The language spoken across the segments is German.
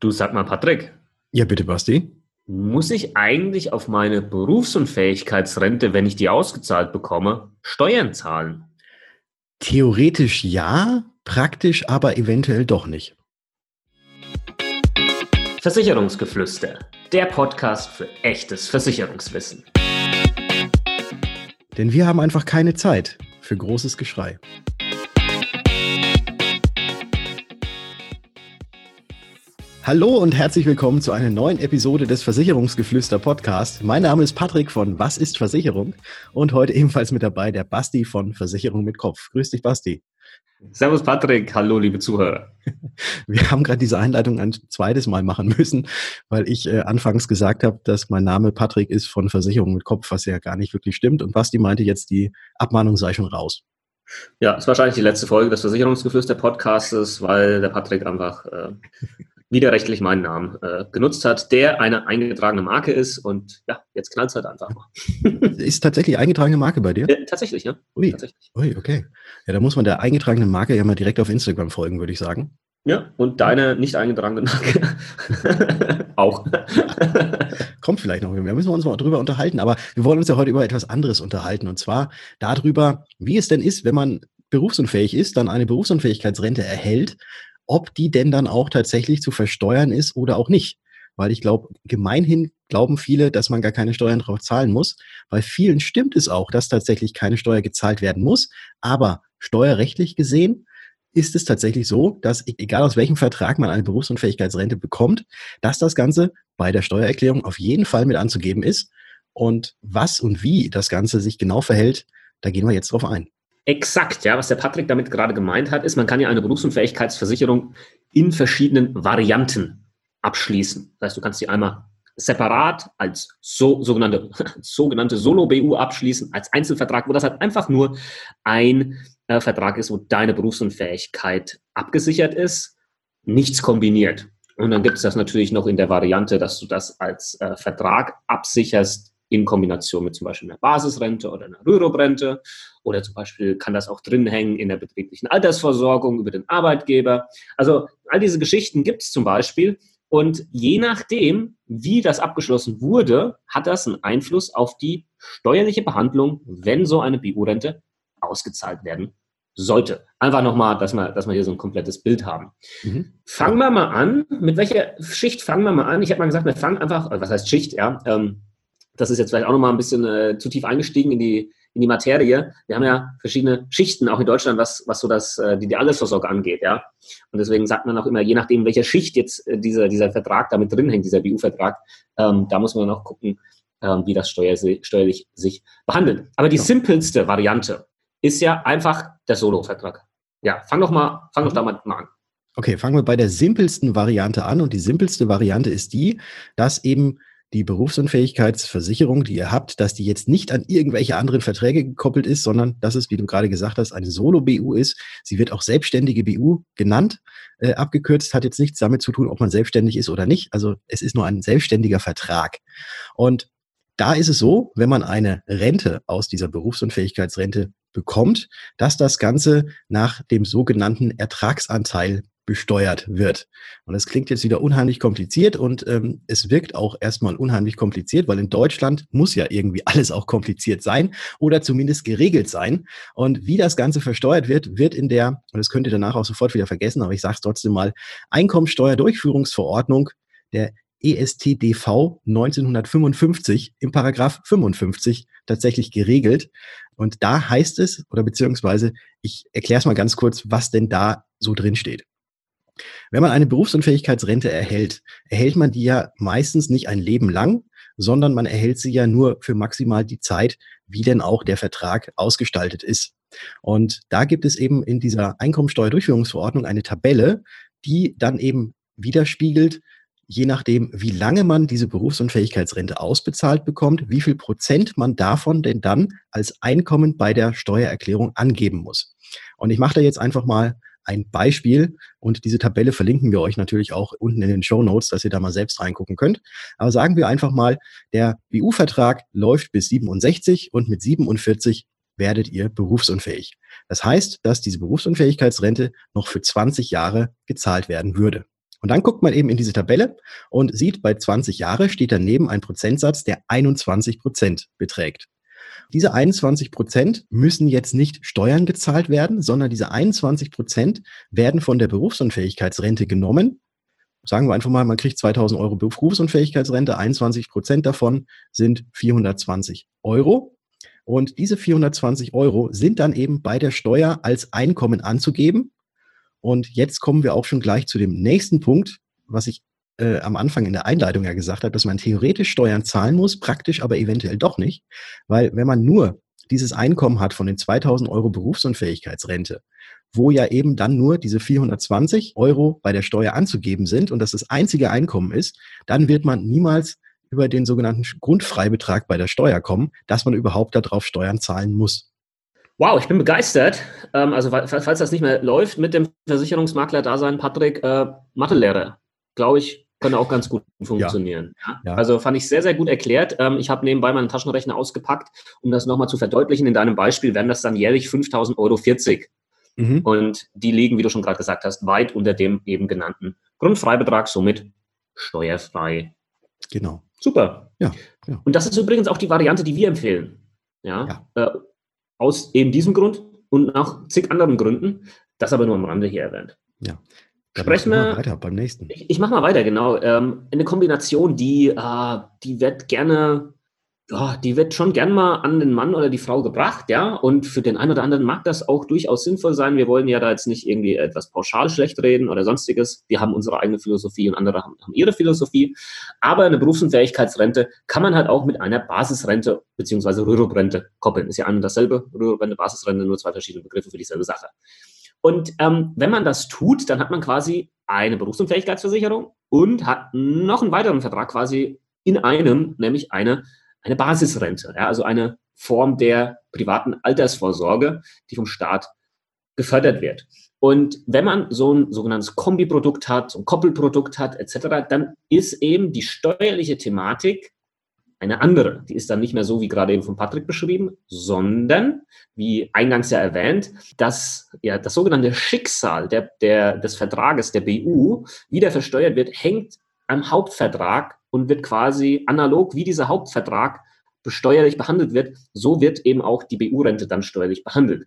Du sag mal, Patrick. Ja, bitte, Basti. Muss ich eigentlich auf meine Berufsunfähigkeitsrente, wenn ich die ausgezahlt bekomme, Steuern zahlen? Theoretisch ja, praktisch aber eventuell doch nicht. Versicherungsgeflüster, der Podcast für echtes Versicherungswissen. Denn wir haben einfach keine Zeit für großes Geschrei. Hallo und herzlich willkommen zu einer neuen Episode des Versicherungsgeflüster Podcast. Mein Name ist Patrick von Was ist Versicherung? Und heute ebenfalls mit dabei der Basti von Versicherung mit Kopf. Grüß dich, Basti. Servus, Patrick. Hallo, liebe Zuhörer. Wir haben gerade diese Einleitung ein zweites Mal machen müssen, weil ich äh, anfangs gesagt habe, dass mein Name Patrick ist von Versicherung mit Kopf, was ja gar nicht wirklich stimmt. Und Basti meinte jetzt, die Abmahnung sei schon raus. Ja, es ist wahrscheinlich die letzte Folge des Versicherungsgeflüster Podcasts, weil der Patrick einfach äh, widerrechtlich meinen Namen äh, genutzt hat, der eine eingetragene Marke ist und ja, jetzt knallt es halt einfach mal. ist tatsächlich eingetragene Marke bei dir? Äh, tatsächlich, ja. Ui. Tatsächlich. Ui, okay. Ja, da muss man der eingetragenen Marke ja mal direkt auf Instagram folgen, würde ich sagen. Ja, und deine nicht eingetragene Marke auch. Kommt vielleicht noch. Da müssen wir uns mal drüber unterhalten. Aber wir wollen uns ja heute über etwas anderes unterhalten. Und zwar darüber, wie es denn ist, wenn man berufsunfähig ist, dann eine Berufsunfähigkeitsrente erhält ob die denn dann auch tatsächlich zu versteuern ist oder auch nicht. Weil ich glaube, gemeinhin glauben viele, dass man gar keine Steuern drauf zahlen muss. Bei vielen stimmt es auch, dass tatsächlich keine Steuer gezahlt werden muss. Aber steuerrechtlich gesehen ist es tatsächlich so, dass e-, egal aus welchem Vertrag man eine Berufsunfähigkeitsrente bekommt, dass das Ganze bei der Steuererklärung auf jeden Fall mit anzugeben ist. Und was und wie das Ganze sich genau verhält, da gehen wir jetzt drauf ein. Exakt, ja. Was der Patrick damit gerade gemeint hat, ist, man kann ja eine Berufsunfähigkeitsversicherung in verschiedenen Varianten abschließen. Das heißt, du kannst sie einmal separat als so, sogenannte, sogenannte Solo-BU abschließen, als Einzelvertrag, wo das halt einfach nur ein äh, Vertrag ist, wo deine Berufsunfähigkeit abgesichert ist, nichts kombiniert. Und dann gibt es das natürlich noch in der Variante, dass du das als äh, Vertrag absicherst in Kombination mit zum Beispiel einer Basisrente oder einer Rürup-Rente. Oder zum Beispiel kann das auch drin hängen in der betrieblichen Altersversorgung über den Arbeitgeber. Also all diese Geschichten gibt es zum Beispiel. Und je nachdem, wie das abgeschlossen wurde, hat das einen Einfluss auf die steuerliche Behandlung, wenn so eine BU-Rente ausgezahlt werden sollte. Einfach nochmal, dass wir, dass wir hier so ein komplettes Bild haben. Mhm. Fangen wir mal an. Mit welcher Schicht fangen wir mal an? Ich habe mal gesagt, wir fangen einfach, was heißt Schicht, ja? Ähm, das ist jetzt vielleicht auch nochmal ein bisschen äh, zu tief eingestiegen in die, in die Materie. Wir haben ja verschiedene Schichten, auch in Deutschland, was, was so das, äh, die, die Altersvorsorge angeht, ja. Und deswegen sagt man auch immer, je nachdem, welcher Schicht jetzt äh, dieser, dieser Vertrag damit drin hängt, dieser BU-Vertrag, ähm, da muss man noch gucken, ähm, wie das steuer, steuerlich sich behandelt. Aber die ja. simpelste Variante ist ja einfach der Solo-Vertrag. Ja, fang doch mal, fang doch mhm. da mal an. Okay, fangen wir bei der simpelsten Variante an. Und die simpelste Variante ist die, dass eben die Berufsunfähigkeitsversicherung, die ihr habt, dass die jetzt nicht an irgendwelche anderen Verträge gekoppelt ist, sondern dass es, wie du gerade gesagt hast, eine Solo-BU ist. Sie wird auch selbstständige BU genannt, äh, abgekürzt, hat jetzt nichts damit zu tun, ob man selbstständig ist oder nicht. Also es ist nur ein selbstständiger Vertrag. Und da ist es so, wenn man eine Rente aus dieser Berufsunfähigkeitsrente bekommt, dass das Ganze nach dem sogenannten Ertragsanteil besteuert wird. Und das klingt jetzt wieder unheimlich kompliziert und ähm, es wirkt auch erstmal unheimlich kompliziert, weil in Deutschland muss ja irgendwie alles auch kompliziert sein oder zumindest geregelt sein. Und wie das Ganze versteuert wird, wird in der, und das könnt ihr danach auch sofort wieder vergessen, aber ich sage es trotzdem mal, Einkommensteuerdurchführungsverordnung der ESTDV 1955 im Paragraph 55 tatsächlich geregelt. Und da heißt es, oder beziehungsweise ich erkläre es mal ganz kurz, was denn da so drin steht. Wenn man eine Berufsunfähigkeitsrente erhält, erhält man die ja meistens nicht ein Leben lang, sondern man erhält sie ja nur für maximal die Zeit, wie denn auch der Vertrag ausgestaltet ist. Und da gibt es eben in dieser Einkommensteuerdurchführungsverordnung eine Tabelle, die dann eben widerspiegelt, je nachdem, wie lange man diese Berufsunfähigkeitsrente ausbezahlt bekommt, wie viel Prozent man davon denn dann als Einkommen bei der Steuererklärung angeben muss. Und ich mache da jetzt einfach mal ein Beispiel und diese Tabelle verlinken wir euch natürlich auch unten in den Show Notes, dass ihr da mal selbst reingucken könnt. Aber sagen wir einfach mal, der BU-Vertrag läuft bis 67 und mit 47 werdet ihr berufsunfähig. Das heißt, dass diese Berufsunfähigkeitsrente noch für 20 Jahre gezahlt werden würde. Und dann guckt man eben in diese Tabelle und sieht, bei 20 Jahre steht daneben ein Prozentsatz, der 21 Prozent beträgt. Diese 21 Prozent müssen jetzt nicht Steuern gezahlt werden, sondern diese 21 Prozent werden von der Berufsunfähigkeitsrente genommen. Sagen wir einfach mal, man kriegt 2000 Euro Berufsunfähigkeitsrente, 21 Prozent davon sind 420 Euro. Und diese 420 Euro sind dann eben bei der Steuer als Einkommen anzugeben. Und jetzt kommen wir auch schon gleich zu dem nächsten Punkt, was ich äh, am Anfang in der Einleitung ja gesagt habe, dass man theoretisch Steuern zahlen muss, praktisch aber eventuell doch nicht. Weil wenn man nur dieses Einkommen hat von den 2000 Euro Berufsunfähigkeitsrente, wo ja eben dann nur diese 420 Euro bei der Steuer anzugeben sind und das das einzige Einkommen ist, dann wird man niemals über den sogenannten Grundfreibetrag bei der Steuer kommen, dass man überhaupt darauf Steuern zahlen muss. Wow, ich bin begeistert. Ähm, also falls das nicht mehr läuft mit dem Versicherungsmakler-Dasein, Patrick, äh, Mathelehrer, glaube ich, könnte auch ganz gut funktionieren. Ja. Ja. Also fand ich sehr, sehr gut erklärt. Ähm, ich habe nebenbei meinen Taschenrechner ausgepackt, um das nochmal zu verdeutlichen. In deinem Beispiel wären das dann jährlich 5.000 Euro 40. Mhm. Und die liegen, wie du schon gerade gesagt hast, weit unter dem eben genannten Grundfreibetrag, somit steuerfrei. Genau. Super. Ja, ja. Und das ist übrigens auch die Variante, die wir empfehlen. Ja. ja. Äh, aus eben diesem Grund und nach zig anderen Gründen. Das aber nur am Rande hier erwähnt. Ja. Sprechen wir weiter beim nächsten. Ich, ich mache mal weiter, genau. Ähm, eine Kombination, die, äh, die wird gerne, ja, die wird schon gern mal an den Mann oder die Frau gebracht, ja. Und für den einen oder anderen mag das auch durchaus sinnvoll sein. Wir wollen ja da jetzt nicht irgendwie etwas pauschal schlecht reden oder sonstiges. Wir haben unsere eigene Philosophie und andere haben, haben ihre Philosophie. Aber eine Berufsunfähigkeitsrente kann man halt auch mit einer Basisrente beziehungsweise Rürup-Rente koppeln. Ist ja ein und dasselbe. Rürup-Rente, Basisrente, nur zwei verschiedene Begriffe für dieselbe Sache. Und ähm, wenn man das tut, dann hat man quasi eine Berufsunfähigkeitsversicherung und hat noch einen weiteren Vertrag quasi in einem, nämlich eine, eine Basisrente, ja, also eine Form der privaten Altersvorsorge, die vom Staat gefördert wird. Und wenn man so ein sogenanntes Kombiprodukt hat, so ein Koppelprodukt hat, etc., dann ist eben die steuerliche Thematik eine andere. Die ist dann nicht mehr so, wie gerade eben von Patrick beschrieben, sondern, wie eingangs ja erwähnt, dass ja das sogenannte Schicksal der, der, des Vertrages der BU wieder versteuert wird, hängt am Hauptvertrag und wird quasi analog wie dieser Hauptvertrag besteuerlich behandelt wird, so wird eben auch die BU-Rente dann steuerlich behandelt.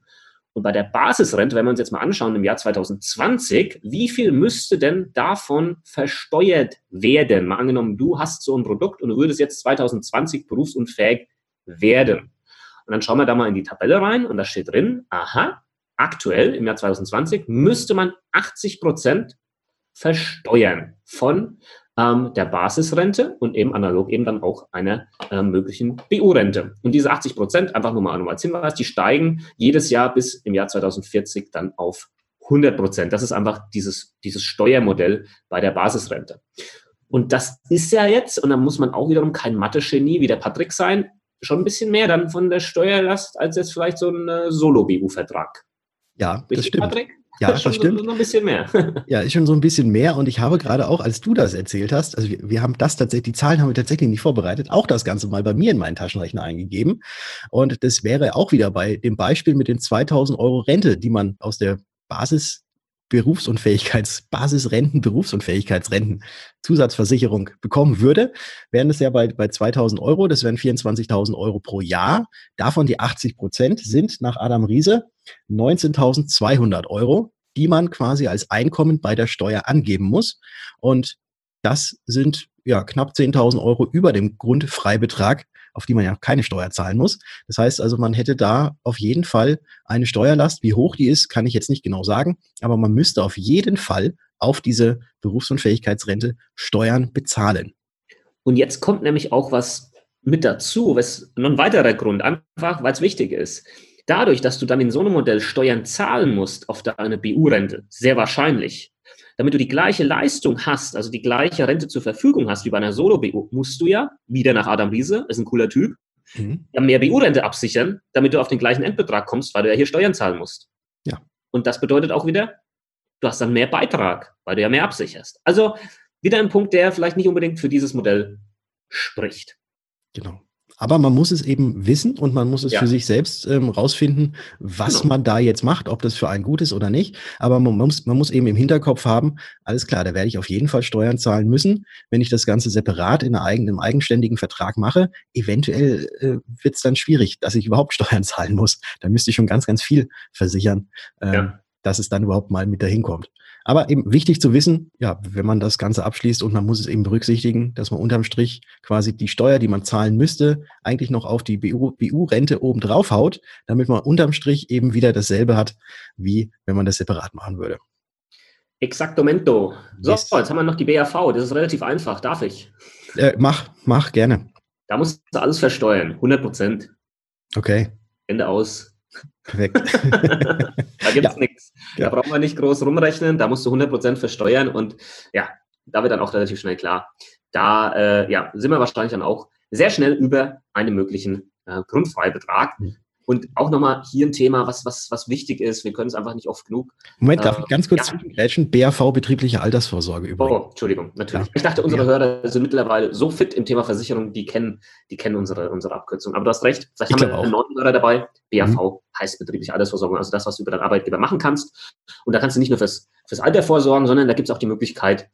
Und bei der Basisrente, wenn wir uns jetzt mal anschauen, im Jahr 2020, wie viel müsste denn davon versteuert werden? Mal angenommen, du hast so ein Produkt und du würdest jetzt 2020 berufsunfähig werden. Und dann schauen wir da mal in die Tabelle rein und da steht drin, aha, aktuell im Jahr 2020 müsste man 80 Prozent versteuern von ähm, der Basisrente und eben analog eben dann auch einer äh, möglichen BU-Rente. Und diese 80 Prozent, einfach nur mal als Hinweis, die steigen jedes Jahr bis im Jahr 2040 dann auf 100 Prozent. Das ist einfach dieses, dieses Steuermodell bei der Basisrente. Und das ist ja jetzt, und da muss man auch wiederum kein Mathe-Genie wie der Patrick sein, schon ein bisschen mehr dann von der Steuerlast als jetzt vielleicht so ein äh, Solo-BU-Vertrag. Ja, Richtig, das stimmt. Patrick? Ja, das, das stimmt. So, ein bisschen mehr. ja, ist schon so ein bisschen mehr. Und ich habe gerade auch, als du das erzählt hast, also wir, wir, haben das tatsächlich, die Zahlen haben wir tatsächlich nicht vorbereitet, auch das Ganze mal bei mir in meinen Taschenrechner eingegeben. Und das wäre auch wieder bei dem Beispiel mit den 2000 Euro Rente, die man aus der Basis Berufsunfähigkeits, Basisrenten, Berufsunfähigkeitsrenten, Zusatzversicherung bekommen würde, wären es ja bei, bei 2000 Euro, das wären 24.000 Euro pro Jahr. Davon die 80 Prozent sind nach Adam Riese 19.200 Euro, die man quasi als Einkommen bei der Steuer angeben muss. Und das sind ja knapp 10.000 Euro über dem Grundfreibetrag, auf die man ja keine Steuer zahlen muss. Das heißt also, man hätte da auf jeden Fall eine Steuerlast. Wie hoch die ist, kann ich jetzt nicht genau sagen, aber man müsste auf jeden Fall auf diese Berufsunfähigkeitsrente Steuern bezahlen. Und jetzt kommt nämlich auch was mit dazu, was ein weiterer Grund, einfach weil es wichtig ist. Dadurch, dass du dann in so einem Modell Steuern zahlen musst auf deine BU-Rente, sehr wahrscheinlich, damit du die gleiche Leistung hast, also die gleiche Rente zur Verfügung hast wie bei einer Solo-BU, musst du ja, wieder nach Adam Riese, ist ein cooler Typ, mhm. ja mehr BU-Rente absichern, damit du auf den gleichen Endbetrag kommst, weil du ja hier Steuern zahlen musst. Ja. Und das bedeutet auch wieder, du hast dann mehr Beitrag, weil du ja mehr absicherst. Also wieder ein Punkt, der vielleicht nicht unbedingt für dieses Modell spricht. Genau. Aber man muss es eben wissen und man muss es Ja. für sich selbst ähm, rausfinden, was Genau. man da jetzt macht, ob das für einen gut ist oder nicht. Aber man muss, man muss eben im Hinterkopf haben, alles klar, da werde ich auf jeden Fall Steuern zahlen müssen. Wenn ich das Ganze separat in einem eigenständigen Vertrag mache, eventuell äh, wird es dann schwierig, dass ich überhaupt Steuern zahlen muss. Da müsste ich schon ganz, ganz viel versichern, ähm, Ja. dass es dann überhaupt mal mit dahin kommt. Aber eben wichtig zu wissen, ja, wenn man das Ganze abschließt und man muss es eben berücksichtigen, dass man unterm Strich quasi die Steuer, die man zahlen müsste, eigentlich noch auf die BU BU-Rente oben drauf haut, damit man unterm Strich eben wieder dasselbe hat, wie wenn man das separat machen würde. Exactomento. So, Yes. jetzt haben wir noch die BAV. Das ist relativ einfach. Darf ich? Äh, mach, mach gerne. Da musst du alles versteuern. 100 Prozent. Okay, Ende aus. Perfekt. Da gibt es Ja. nichts. Da Ja. brauchen wir nicht groß rumrechnen. Da musst du 100 Prozent versteuern. Und ja, da wird dann auch relativ schnell klar. Da äh, ja, sind wir wahrscheinlich dann auch sehr schnell über einen möglichen äh, Grundfreibetrag. Mhm. Und auch nochmal hier ein Thema, was, was, was wichtig ist. Wir können es einfach nicht oft genug Moment, darf Äh, ich ganz kurz ja. zwischengrätschen? BAV, betriebliche Altersvorsorge übrigens. Oh, Entschuldigung, natürlich. Ja. Ich dachte, unsere Ja. Hörer sind mittlerweile so fit im Thema Versicherung, die kennen, die kennen unsere, unsere Abkürzung. Aber du hast recht, vielleicht Ich haben wir glaub einen auch. neuen Hörer dabei. BAV heißt betriebliche Altersvorsorge, also das, was du über deinen Arbeitgeber machen kannst. Und da kannst du nicht nur fürs, fürs Alter vorsorgen, sondern da gibt es auch die Möglichkeit,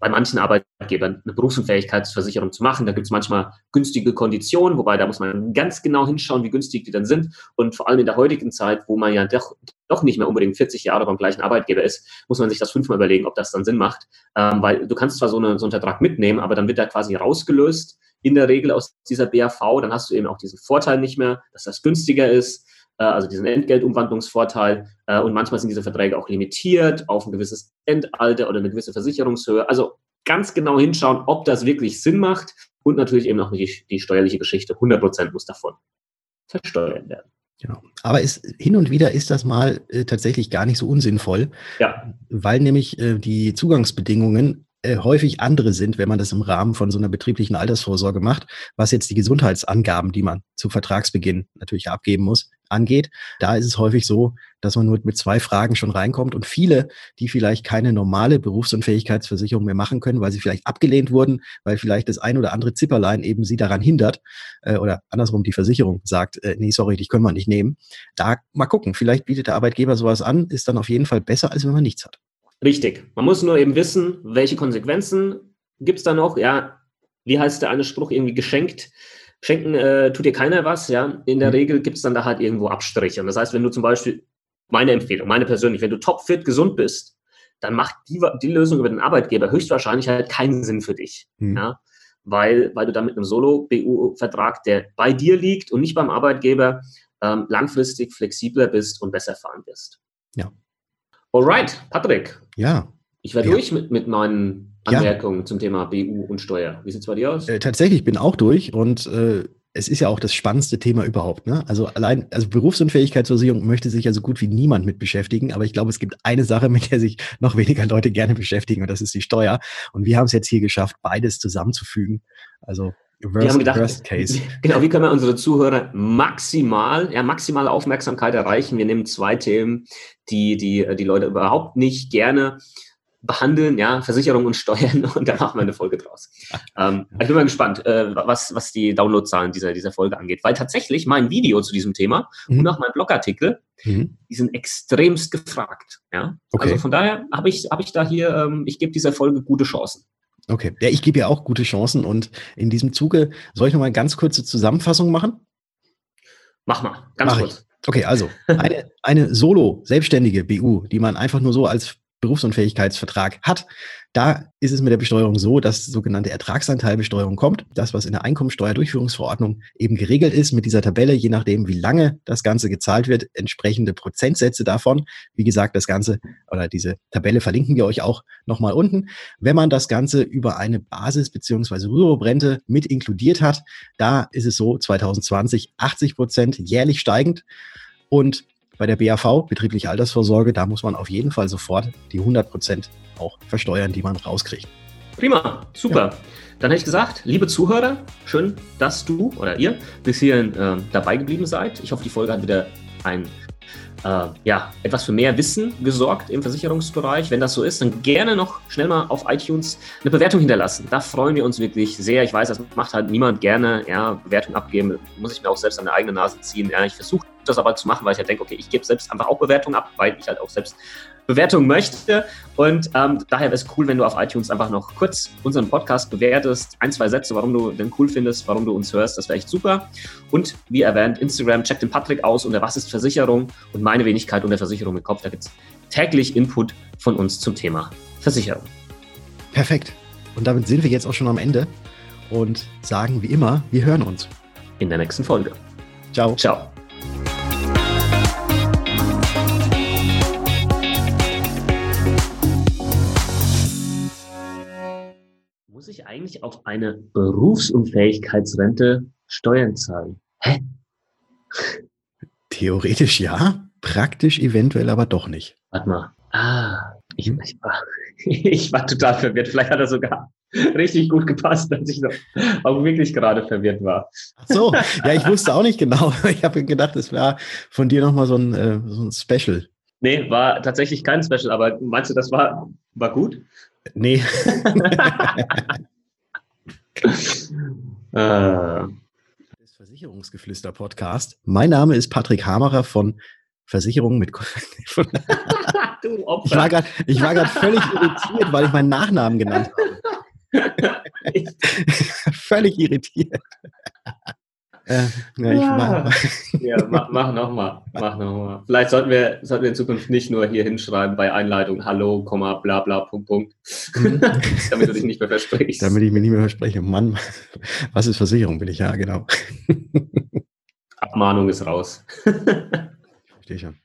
bei manchen Arbeitgebern eine Berufsunfähigkeitsversicherung zu machen. Da gibt es manchmal günstige Konditionen, wobei da muss man ganz genau hinschauen, wie günstig die dann sind. Und vor allem in der heutigen Zeit, wo man ja doch, doch nicht mehr unbedingt 40 Jahre beim gleichen Arbeitgeber ist, muss man sich das fünfmal überlegen, ob das dann Sinn macht. Ähm, weil du kannst zwar so, eine, so einen Vertrag mitnehmen, aber dann wird er quasi rausgelöst, in der Regel aus dieser BAV. Dann hast du eben auch diesen Vorteil nicht mehr, dass das günstiger ist, also diesen Entgeltumwandlungsvorteil. Äh, und manchmal sind diese Verträge auch limitiert auf ein gewisses Endalter oder eine gewisse Versicherungshöhe. Also ganz genau hinschauen, ob das wirklich Sinn macht. Und natürlich eben auch die, die steuerliche Geschichte. 100 Prozent muss davon versteuert werden. Genau. Aber es, hin und wieder ist das mal äh, tatsächlich gar nicht so unsinnvoll, Ja, weil nämlich äh, die Zugangsbedingungen äh, häufig andere sind, wenn man das im Rahmen von so einer betrieblichen Altersvorsorge macht, was jetzt die Gesundheitsangaben, die man zu Vertragsbeginn natürlich abgeben muss, angeht. Da ist es häufig so, dass man nur mit zwei Fragen schon reinkommt und viele, die vielleicht keine normale Berufsunfähigkeitsversicherung mehr machen können, weil sie vielleicht abgelehnt wurden, weil vielleicht das ein oder andere Zipperlein eben sie daran hindert äh, oder andersrum die Versicherung sagt, äh, nee, sorry, dich können wir nicht nehmen. Da mal gucken, vielleicht bietet der Arbeitgeber sowas an, ist dann auf jeden Fall besser, als wenn man nichts hat. Richtig. Man muss nur eben wissen, welche Konsequenzen gibt es da noch. Ja, wie heißt der eine Spruch irgendwie geschenkt? Schenken äh, tut dir keiner was, ja. In der Mhm. Regel gibt es dann da halt irgendwo Abstriche. Und das heißt, wenn du zum Beispiel, meine Empfehlung, meine persönlich, wenn du topfit gesund bist, dann macht die, die Lösung über den Arbeitgeber höchstwahrscheinlich halt keinen Sinn für dich. Hm. Ja, weil, weil du dann mit einem Solo-BU-Vertrag, der bei dir liegt und nicht beim Arbeitgeber, ähm, langfristig flexibler bist und besser fahren wirst. Ja. Alright, Patrick, Ja, ich werde Ja. durch mit, mit meinen Ja. Anmerkungen zum Thema BU und Steuer. Wie sieht's bei dir aus? Äh, tatsächlich bin auch durch und äh, es ist ja auch das spannendste Thema überhaupt. Ne? Also allein, also Berufsunfähigkeitsversicherung möchte sich ja so gut wie niemand mit beschäftigen, aber ich glaube, es gibt eine Sache, mit der sich noch weniger Leute gerne beschäftigen und das ist die Steuer. Und wir haben es jetzt hier geschafft, beides zusammenzufügen. Also wir worst, haben gedacht, worst case. genau, wie können wir unsere Zuhörer maximal, ja, maximale Aufmerksamkeit erreichen? Wir nehmen zwei Themen, die die, die Leute überhaupt nicht gerne behandeln, ja, Versicherung und Steuern und da machen wir eine Folge draus. Ähm, ich bin mal gespannt, äh, was, was die Downloadzahlen dieser, dieser Folge angeht, weil tatsächlich mein Video zu diesem Thema Mhm. und auch mein Blogartikel, Mhm. die sind extremst gefragt, ja. Okay. Also von daher habe ich, habe ich da hier, ähm, ich gebe dieser Folge gute Chancen. Okay, ja, ich gebe ja auch gute Chancen und in diesem Zuge soll ich noch mal eine ganz kurze Zusammenfassung machen? Mach mal, ganz Mach ich. kurz. Okay, also eine, eine solo selbstständige BU, die man einfach nur so als Berufsunfähigkeitsvertrag hat, da ist es mit der Besteuerung so, dass sogenannte Ertragsanteilbesteuerung kommt. Das, was in der Einkommensteuerdurchführungsverordnung eben geregelt ist mit dieser Tabelle, je nachdem, wie lange das Ganze gezahlt wird, entsprechende Prozentsätze davon. Wie gesagt, das Ganze oder diese Tabelle verlinken wir euch auch nochmal unten. Wenn man das Ganze über eine Basis- beziehungsweise Rüruprente mit inkludiert hat, da ist es so 2020 80 Prozent jährlich steigend. Und bei der BAV, betriebliche Altersvorsorge, da muss man auf jeden Fall sofort die 100 Prozent auch versteuern, die man rauskriegt. Prima, super. Dann hätte ich gesagt, liebe Zuhörer, schön, dass du oder ihr bis hierhin ähm, dabei geblieben seid. Ich hoffe, die Folge hat wieder einen äh, ja, etwas für mehr Wissen gesorgt im Versicherungsbereich. Wenn das so ist, dann gerne noch schnell mal auf iTunes eine Bewertung hinterlassen. Da freuen wir uns wirklich sehr. Ich weiß, das macht halt niemand gerne. Ja, Bewertung abgeben, muss ich mir auch selbst an der eigene Nase ziehen. Ja, ich versuche das aber zu machen, weil ich halt denke, okay, ich gebe selbst einfach auch Bewertungen ab, weil ich halt auch selbst Bewertungen möchte. Und ähm, daher wäre es cool, wenn du auf iTunes einfach noch kurz unseren Podcast bewertest. Ein, zwei Sätze, warum du den cool findest, warum du uns hörst. Das wäre echt super. Und wie erwähnt, Instagram, check den Patrick aus unter Was ist Versicherung und meine Wenigkeit unter Versicherung im Kopf. Da gibt es täglich Input von uns zum Thema Versicherung. Perfekt. Und damit sind wir jetzt auch schon am Ende und sagen wie immer, wir hören uns. In der nächsten Folge. Ciao. Ciao. Eigentlich auf eine Berufsunfähigkeitsrente Steuern zahlen? Hä? Theoretisch ja, praktisch eventuell aber doch nicht. Warte mal. Ah, ich, ich, war, ich war total verwirrt. Vielleicht hat er sogar richtig gut gepasst, dass ich auch wirklich gerade verwirrt war. Ach so, ja, ich wusste auch nicht genau. Ich habe gedacht, es war von dir nochmal so ein, äh, so ein Special. Nee, war tatsächlich kein Special, aber meinst du, das war, war gut? Nee. äh. Das Versicherungsgeflüster-Podcast. Mein Name ist Patrick Hamerer von Versicherungen mit. du Opfer. ich war gerade ich war gerade völlig irritiert, weil ich meinen Nachnamen genannt habe. völlig irritiert. Äh, ja, ich mach, ja, mach, mach nochmal. Mach noch Vielleicht sollten wir, sollten wir in Zukunft nicht nur hier hinschreiben bei Einleitung Hallo, bla bla, Punkt, Punkt. Mhm. Damit du dich nicht mehr versprichst. Damit ich mich nicht mehr verspreche. Mann, was ist Versicherung, bin ich ja, genau. Abmahnung ist raus. Verstehe schon.